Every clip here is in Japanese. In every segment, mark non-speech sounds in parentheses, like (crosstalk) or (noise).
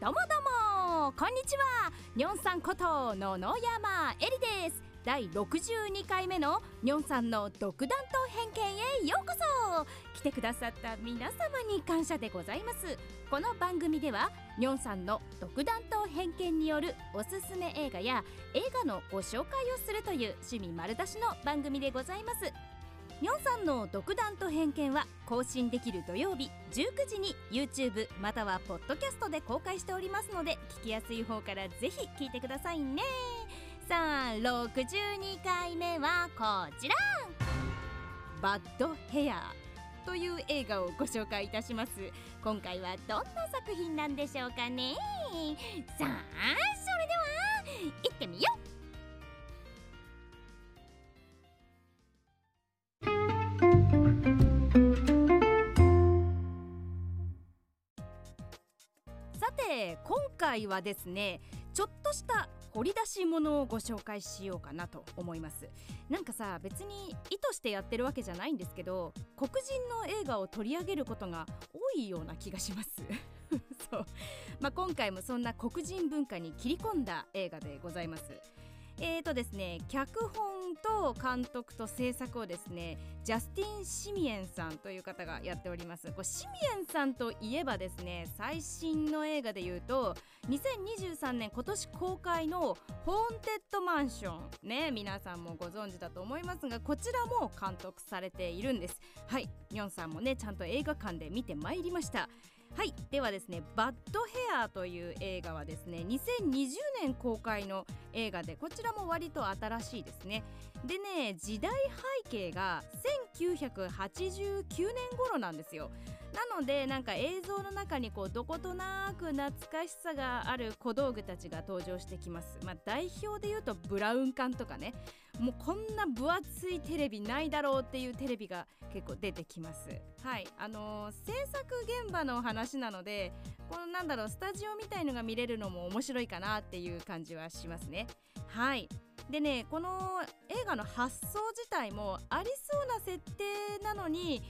どうもどうもこんにちは。にょんさんこと野々山えりです。第62回目のにょんさんの独断と偏見へようこそ。来てくださった皆様に感謝でございます。この番組ではにょんさんの独断と偏見によるおすすめ映画や映画のご紹介をするという趣味丸出しの番組でございます。にょんさんの独断と偏見は更新できる土曜日19時に YouTube またはポッドキャストで公開しておりますので聞きやすい方からぜひ聞いてくださいね。さあ62回目はこちら。バッドヘアという映画をご紹介いたします。今回はどんな作品なんでしょうかね。さあそれでは行ってみよう。回はですねちょっとした掘り出し物をご紹介しようかなと思います。なんかさ別に意図してやってるわけじゃないんですけど黒人の映画を取り上げることが多いような気がします。(laughs) そう、まあ、今回もそんな黒人文化に切り込んだ映画でございます。えーとですね脚本と監督と制作をですねジャスティン・シミエンさんという方がやっております。これシミエンさんといえばですね最新の映画で言うと2023年今年公開の「ホーンテッドマンション」ね皆さんもご存知だと思いますがこちらも監督されているんです。はいニョンさんもねちゃんと映画館で見てまいりました。はい。ではですね「バッドヘアー」という映画はですね2020年公開の映画でこちらも割と新しいですね。でね時代背景が1989年頃なんですよ。なのでなんか映像の中にこうどことなく懐かしさがある小道具たちが登場してきます。まあ代表で言うとブラウン管とかね。もうこんな分厚いテレビないだろうっていうテレビが結構出てきます。はい。あのー、制作現場の話なのでこのなんだろうスタジオみたいのが見れるのも面白いかなっていう感じはしますね。はい。でねこの映画の発想自体もありそうな設定なのに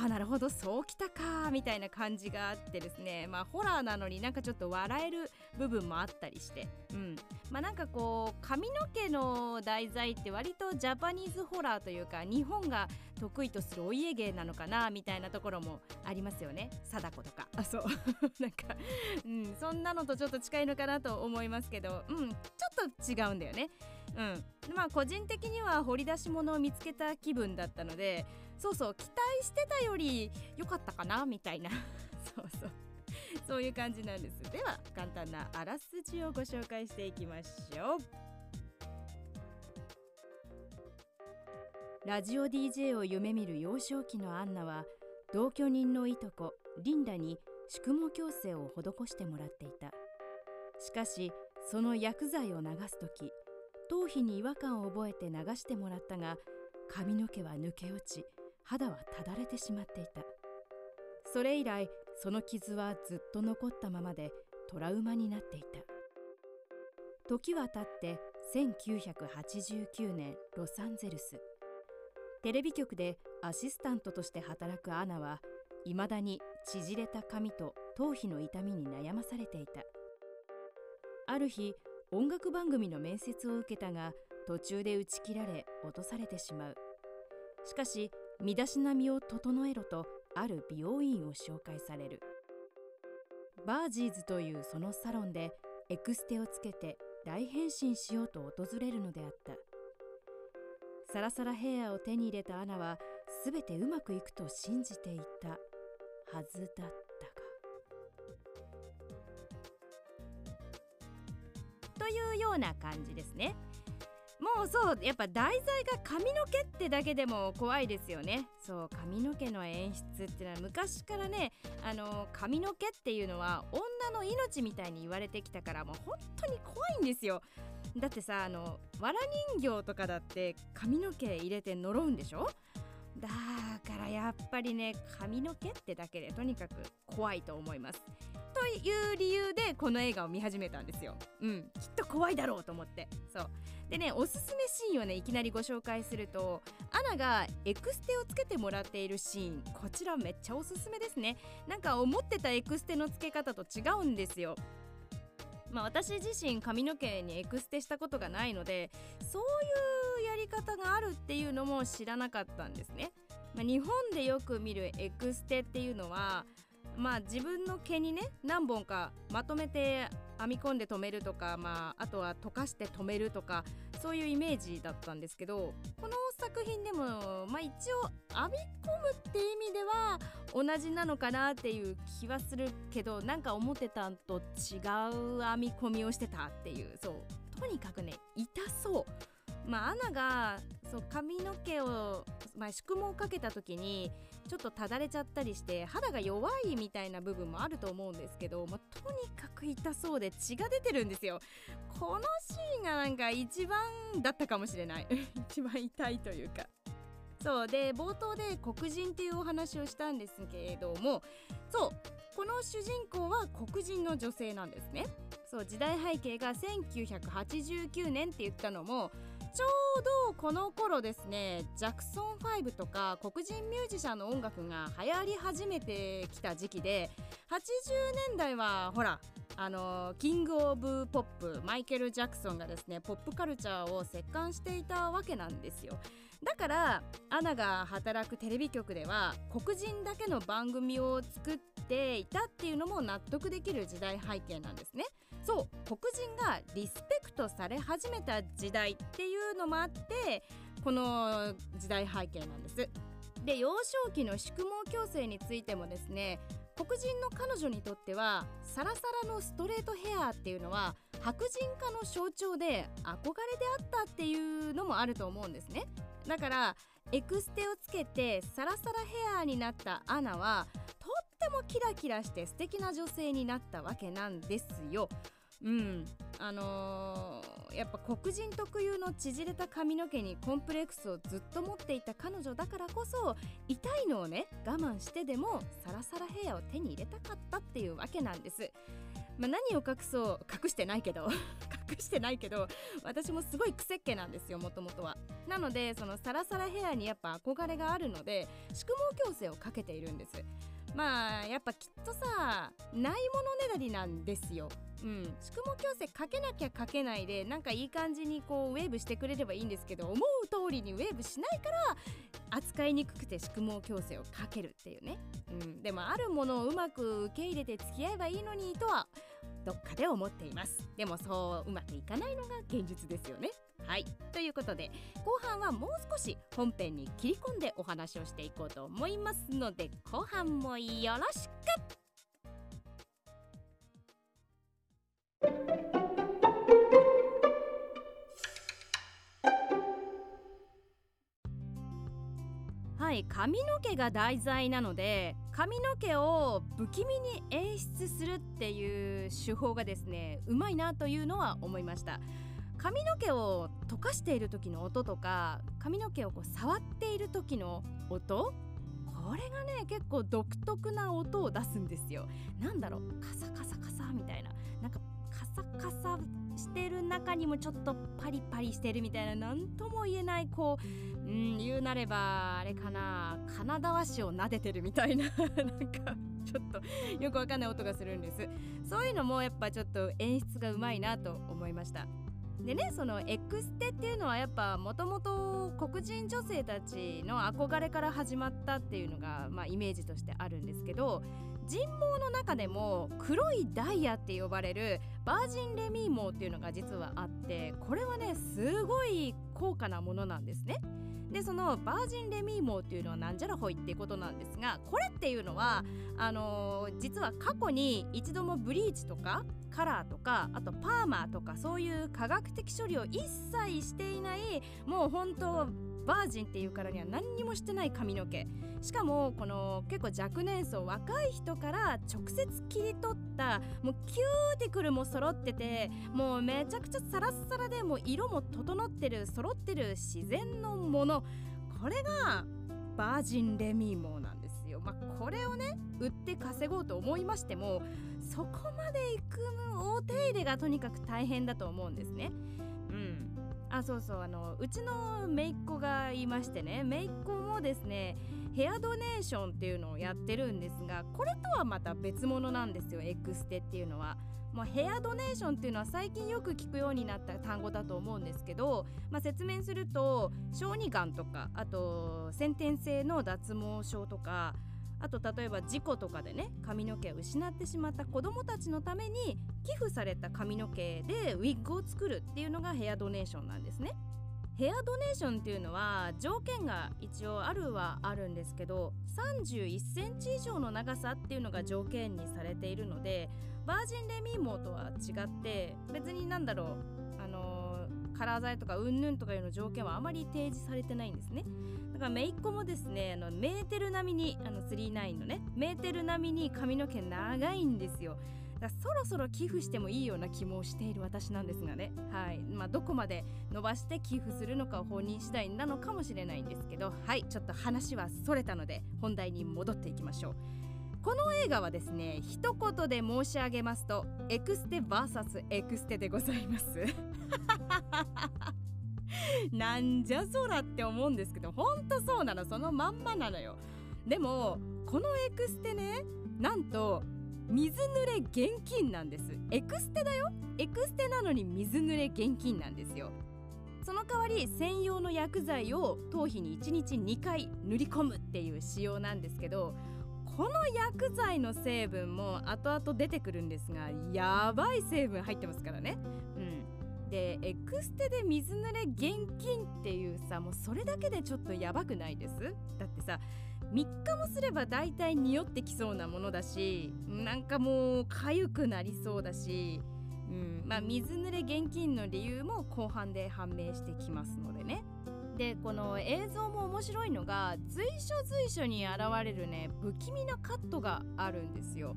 ああなるほどそうきたかみたいな感じがあってですね。まあホラーなのになんかちょっと笑える部分もあったりして。うん。まあなんかこう髪の毛の題材って割とジャパニーズホラーというか日本が得意とするお家芸なのかなみたいなところもありますよね。貞子とか。あそう。(laughs) なんかうん。そんなのとちょっと近いのかなと思いますけど。うん。ちょっと違うんだよね。うん。まあ個人的には掘り出し物を見つけた気分だったのでそうそう期待してたより良かったかなみたいな。(laughs) そうそう。そういう感じなんです。では簡単なあらすじをご紹介していきましょう。ラジオ DJ を夢見る幼少期のアンナは同居人のいとこリンダに宿毛矯正を施してもらっていた。しかしその薬剤を流す時頭皮に違和感を覚えて流してもらったが髪の毛は抜け落ち肌はただれてしまっていた。それ以来その傷はずっと残ったままでトラウマになっていた。時は経って1989年ロサンゼルス。テレビ局でアシスタントとして働くアナはいまだに縮れた髪と頭皮の痛みに悩まされていた。ある日音楽番組の面接を受けたが途中で打ち切られ落とされてしまう。しかし身だしなみを整えろとある美容院を紹介される。バージーズというそのサロンでエクステをつけて大変身しようと訪れるのであった。サラサラヘアを手に入れたアナは全てうまくいくと信じていたはずだったが。というような感じですね。もうそうやっぱ題材が髪の毛ってだけでも怖いですよね。そう髪の毛の演出っていうのは昔からねあの髪の毛っていうのは女の命みたいに言われてきたからもう本当に怖いんですよ。だってさあのわら人形とかだって髪の毛入れて呪うんでしょ？だからやっぱりね髪の毛ってだけでとにかく怖いと思います。という理由でこの映画を見始めたんですよ。うん。きっと怖いだろうと思って。そう。でねおすすめシーンをねいきなりご紹介するとアナがエクステをつけてもらっているシーンこちらめっちゃおすすめですね。なんか思ってたエクステのつけ方と違うんですよ。まあ、私自身髪の毛にエクステしたことがないのでそういうやり方があるっていうのも知らなかったんですね、まあ、日本でよく見るエクステっていうのはまあ自分の毛にね何本かまとめて編み込んで留めるとか、まあ、あとは溶かして留めるとかそういうイメージだったんですけどこの作品でも、まあ、一応編み込むって意味では同じなのかなっていう気はするけどなんか思ってたんと違う編み込みをしてたっていうそう。とにかくね痛そう。まあ、アナがそう髪の毛を、まあ、宿毛をかけた時にちょっとただれちゃったりして肌が弱いみたいな部分もあると思うんですけど、まあ、とにかく痛そうで血が出てるんですよ。このシーンがなんか一番だったかもしれない。(laughs) 一番痛いというか。そうで冒頭で黒人っていうお話をしたんですけれどもそうこの主人公は黒人の女性なんですね。そう時代背景が1989年って言ったのもちょうどこの頃ですねジャクソン5とか黒人ミュージシャンの音楽が流行り始めてきた時期で80年代はほらあのキング・オブ・ポップマイケル・ジャクソンがですねポップカルチャーを席巻していたわけなんですよ。だからアナが働くテレビ局では黒人だけの番組を作っていたっていうのも納得できる時代背景なんですね。そう黒人がリスペクトされ始めた時代っていうのもあってこの時代背景なんです。で幼少期の宿毛矯正についてもですね黒人の彼女にとってはサラサラのストレートヘアっていうのは白人化の象徴で憧れであったっていうのもあると思うんですね。だからエクステをつけてサラサラヘアになったアナはとってもキラキラして素敵な女性になったわけなんですよ。うん。あのー、やっぱ黒人特有の縮れた髪の毛にコンプレックスをずっと持っていた彼女だからこそ痛いのをね我慢してでもサラサラヘアを手に入れたかったっていうわけなんです。まあ、何を隠そう隠してないけど隠してないけど私もすごい癖っ気なんですよもともとは。なのでそのサラサラヘアにやっぱ憧れがあるので宿毛矯正をかけているんです。まあやっぱきっとさないものねだりなんですよ。うん、宿毛矯正かけなきゃかけないでなんかいい感じにこうウェーブしてくれればいいんですけど思う通りにウェーブしないから扱いにくくて宿毛矯正をかけるっていうね、うん、でもあるものをうまく受け入れて付き合えばいいのにとはどっかで思っています。でもそううまくいかないのが現実ですよね。はい。ということで後半はもう少し本編に切り込んでお話をしていこうと思いますので後半もよろしくい髪の毛が題材なので髪の毛を不気味に演出するっていう手法がですねうまいなというのは思いました。髪の毛を溶かしている時の音とか髪の毛をこう触っている時の音これがね結構独特な音を出すんですよ。なんだろうカサカサカサみたいな。なんかカサカサしてる中にもちょっとパリパリしてるみたいな何とも言えないこううん言うなればあれかな。カナダワシを撫でてるみたいな。(laughs) なんかちょっとよくわかんない音がするんです。そういうのもやっぱちょっと演出がうまいなと思いました。でねそのエクステっていうのはやっぱもともと黒人女性たちの憧れから始まったっていうのが、まあ、イメージとしてあるんですけど人毛の中でも黒いダイヤって呼ばれるバージンレミー毛っていうのが実はあってこれはねすごい高価なものなんですね。でそのバージンレミー毛っていうのはなんじゃらほいっていうことなんですがこれっていうのはあのー、実は過去に一度もブリーチとかカラーとかあとパーマーとかそういう化学的処理を一切していないもう本当バージンっていうからには何にもしてない髪の毛しかもこの結構若年層若い人から直接切り取ったもうキューティクルも揃っててもうめちゃくちゃサラッサラでも色も整ってる揃ってる自然のものこれがバージンレミーモなんですよ。まあ、これをね売って稼ごうと思いましてもそこまで行くお手入れがとにかく大変だと思うんですね。あそうそう。あのうちの姪っ子がいましてね。姪っ子もですねヘアドネーションっていうのをやってるんですがこれとはまた別物なんですよ。エクステっていうのは。もうヘアドネーションっていうのは最近よく聞くようになった単語だと思うんですけど、まあ、説明すると小児がんとかあと先天性の脱毛症とかあと例えば事故とかでね髪の毛を失ってしまった子どもたちのために寄付された髪の毛でウィッグを作るっていうのがヘアドネーションなんですね。ヘアドネーションっていうのは条件が一応あるはあるんですけど31センチ以上の長さっていうのが条件にされているのでバージンレミーモとは違って別になんだろう、カラー剤とかうんぬんとかいうの条件はあまり提示されてないんですね。だから姪っ子もですねあのメーテル並みにあの39のねメーテル並みに髪の毛長いんですよ。だそろそろ寄付してもいいような気もしている私なんですがね、はい。まあ、どこまで伸ばして寄付するのかを本人次第なのかもしれないんですけどはい。ちょっと話はそれたので本題に戻っていきましょう。この映画はですね一言で申し上げますとエクステ VS エクステでございます。(laughs) なんじゃそらって思うんですけどほんとそうなのそのまんまなのよ。でもこのエクステねなんと水濡れ厳禁なんです。エクステだよ。エクステなのに水濡れ厳禁なんですよ。その代わり専用の薬剤を頭皮に1日2回塗り込むっていう仕様なんですけどこの薬剤の成分も後々出てくるんですがやばい成分入ってますからね。うん。でエクステで水濡れ現金っていうさもうそれだけでちょっとやばくないです？だってさ3日もすれば大体匂ってきそうなものだしなんかもう痒くなりそうだし、うん。まあ、水濡れ現金の理由も後半で判明してきますのでね。でこの映像も面白いのが随所随所に現れるね不気味なカットがあるんですよ。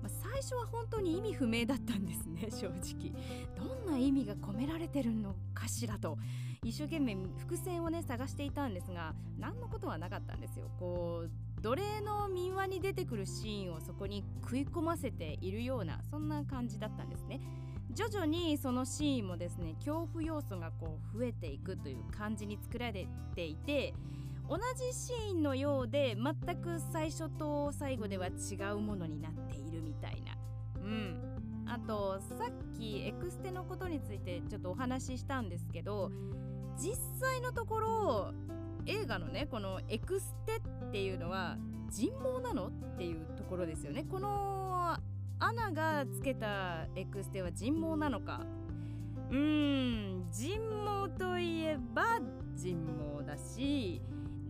ま、最初は本当に意味不明だったんですね (laughs) 正直。どんな意味が込められてるのかしらと。一生懸命伏線をね探していたんですが何のことはなかったんですよ。こう奴隷の民話に出てくるシーンをそこに食い込ませているようなそんな感じだったんですね。徐々にそのシーンもですね恐怖要素がこう増えていくという感じに作られていて同じシーンのようで全く最初と最後では違うものになっているみたいな。うん。あとさっきエクステのことについてちょっとお話ししたんですけど実際のところ映画のねこのエクステっていうのは人毛なのっていうところですよね。このアナがつけたエクステは人毛なのか？うーん人毛といえば人毛だし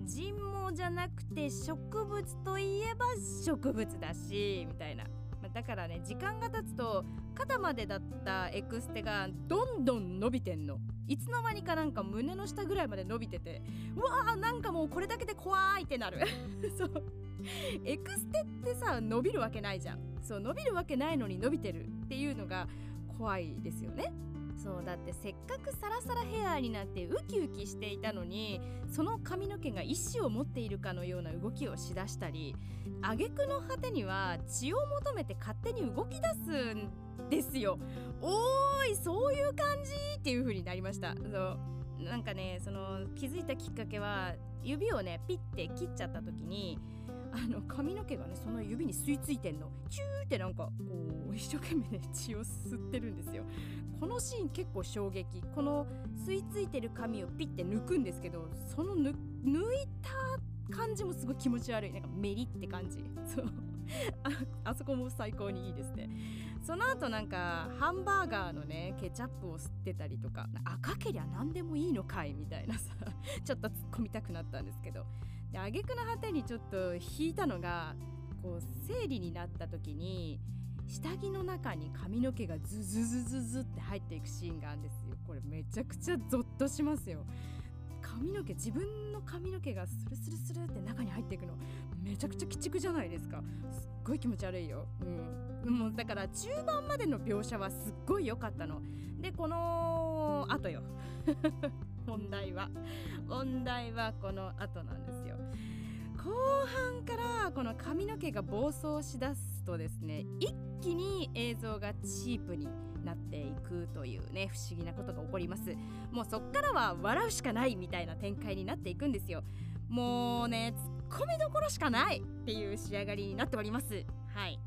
人毛じゃなくて植物といえば植物だしみたいな。だからね時間が経つと肩までだったエクステがどんどん伸びてんの。いつの間にかなんか胸の下ぐらいまで伸びててうわーなんかもうこれだけで怖いってなる。(laughs) そう。エクステってさ伸びるわけないじゃん。そう伸びるわけないのに伸びてるっていうのが怖いですよね。そうだってせっかくサラサラヘアになってウキウキしていたのにその髪の毛が意志を持っているかのような動きをしだしたり挙句の果てには血を求めて勝手に動き出すんですよ。おーいそういう感じっていう風になりました。そうなんかねその気づいたきっかけは指をねピッて切っちゃった時にあの髪の毛がねその指に吸い付いてんの。チューってなんかこう一生懸命ね血を吸ってるんですよ。このシーン結構衝撃。この吸い付いてる髪をピッて抜くんですけどその抜いた感じもすごい気持ち悪い。なんかメリって感じ。そう。ああそこも最高にいいですね。その後なんかハンバーガーのねケチャップを吸ってたりとか赤けりゃ何でもいいのかいみたいなさ。ちょっと突っ込みたくなったんですけど。で挙句の果てにちょっと引いたのがこう生理になった時に下着の中に髪の毛がズズズズズって入っていくシーンがあるんですよ。これめちゃくちゃゾッとしますよ。髪の毛自分の髪の毛がスルスルスルって中に入っていくのめちゃくちゃ鬼畜じゃないですか。すっごい気持ち悪いよ。うん。もうだから中盤までの描写はすっごい良かったの。でこの後よ。(laughs) 問題は。問題はこの後なんですよ。後半からこの髪の毛が暴走しだすとですね一気に映像がチープになっていくというね不思議なことが起こります。もうそっからは笑うしかないみたいな展開になっていくんですよ。もうねツッコミどころしかないっていう仕上がりになっております。はい。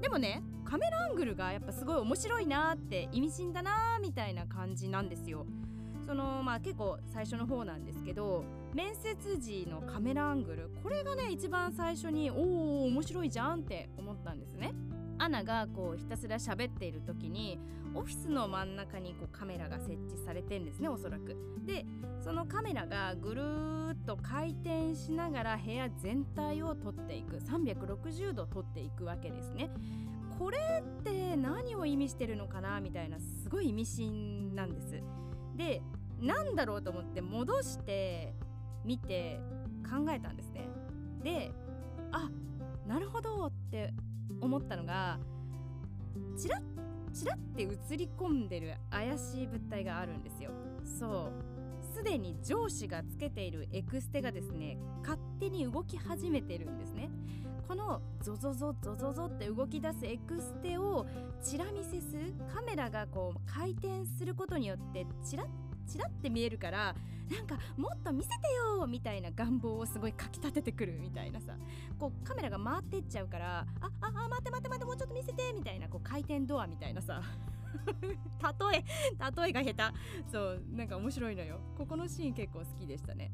でもねカメラアングルがやっぱすごい面白いなって意味深だなみたいな感じなんですよ。そのまあ結構最初の方なんですけど面接時のカメラアングルこれがね一番最初におお面白いじゃんって思ったんですねナがこうひたすら喋っている時にオフィスの真ん中にこうカメラが設置されてんですねおそらく。でそのカメラがぐるーっと回転しながら部屋全体を撮っていく360度撮っていくわけですね。これって何を意味してるのかなみたいなすごい意味深なんです。でなんだろうと思って戻して見て考えたんですね。であなるほどって思ったのがチラッチラッて映り込んでる怪しい物体があるんですよ。そう。すでに上司がつけているエクステがですね勝手に動き始めてるんですね。このゾゾゾゾゾゾって動き出すエクステをチラ見せするカメラがこう回転することによってチラッチラって見えるからなんかもっと見せてよみたいな願望をすごいかきたててくるみたいなさ。こうカメラが回ってっちゃうからあああ待って待って待ってもうちょっと見せてみたいなこう回転ドアみたいなさ。(laughs) 例え例えが下手。そうなんか面白いのよ。ここのシーン結構好きでしたね。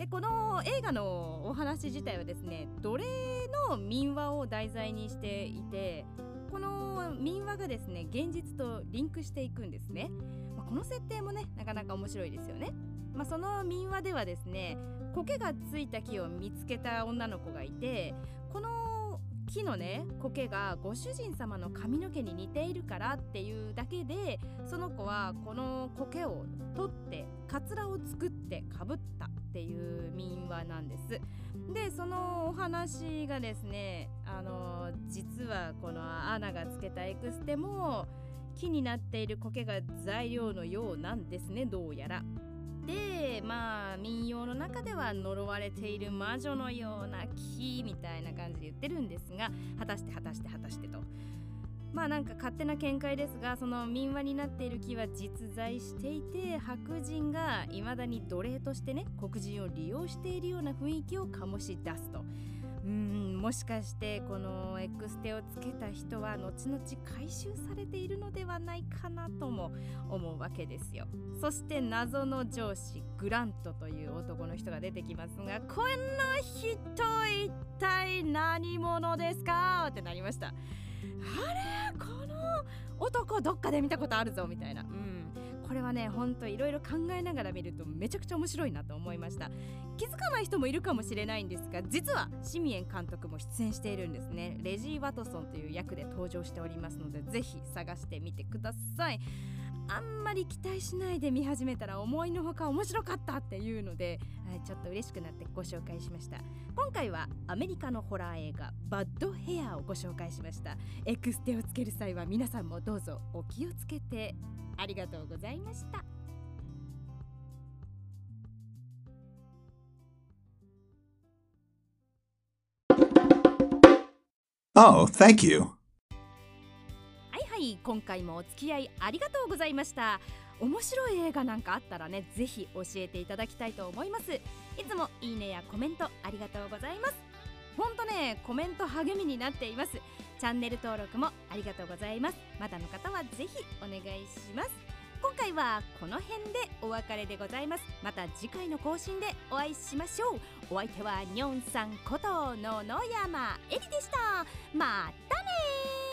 でこの映画のお話自体はですね奴隷の民話を題材にしていてこの民話がですね現実とリンクしていくんですね、この設定もねなかなか面白いですよね、まあ、その民話ではですね苔がついた木を見つけた女の子がいてこの木のね苔がご主人様の髪の毛に似ているからっていうだけでその子はこの苔を取ってカツラを作ってかぶったっていう民話なんです。でそのお話がですねあの実はこのアナがつけたエクステも木になっている苔が材料のようなんですねどうやら。でまあ民謡の中では呪われている魔女のような木みたいな感じで言ってるんですが果たして果たして果たしてと。まあなんか勝手な見解ですがその民話になっている木は実在していて白人が未だに奴隷としてね黒人を利用しているような雰囲気を醸し出すと。うんもしかしてこのエクステをつけた人は後々回収されているのではないかなとも思うわけですよ。そして謎の上司グラントという男の人が出てきますがこの人一体何者ですか？ってなりましたあれ？この男どっかで見たことあるぞみたいな。うん。これはねほんといろいろ考えながら見るとめちゃくちゃ面白いなと思いました。気づかない人もいるかもしれないんですが実はシミエン監督も出演しているんですね。レジー・ワトソンという役で登場しておりますのでぜひ探してみてください。あんまり期待しないで見始めたら思いのほか面白かったっていうのではいちょっと嬉しくなってご紹介しました。今回はアメリカのホラー映画バッドヘアをご紹介しました。エクステをつける際は皆さんもどうぞお気をつけて。ありがとうございました。Oh, thank you. 今回もお付き合いありがとうございました。面白い映画なんかあったらねぜひ教えていただきたいと思います。いつもいいねやコメントありがとうございます。ほんとねコメント励みになっています。チャンネル登録もありがとうございます。まだの方はぜひお願いします。今回はこの辺でお別れでございます。また次回の更新でお会いしましょう。お相手はニョンさんこと野々山えりでした。またね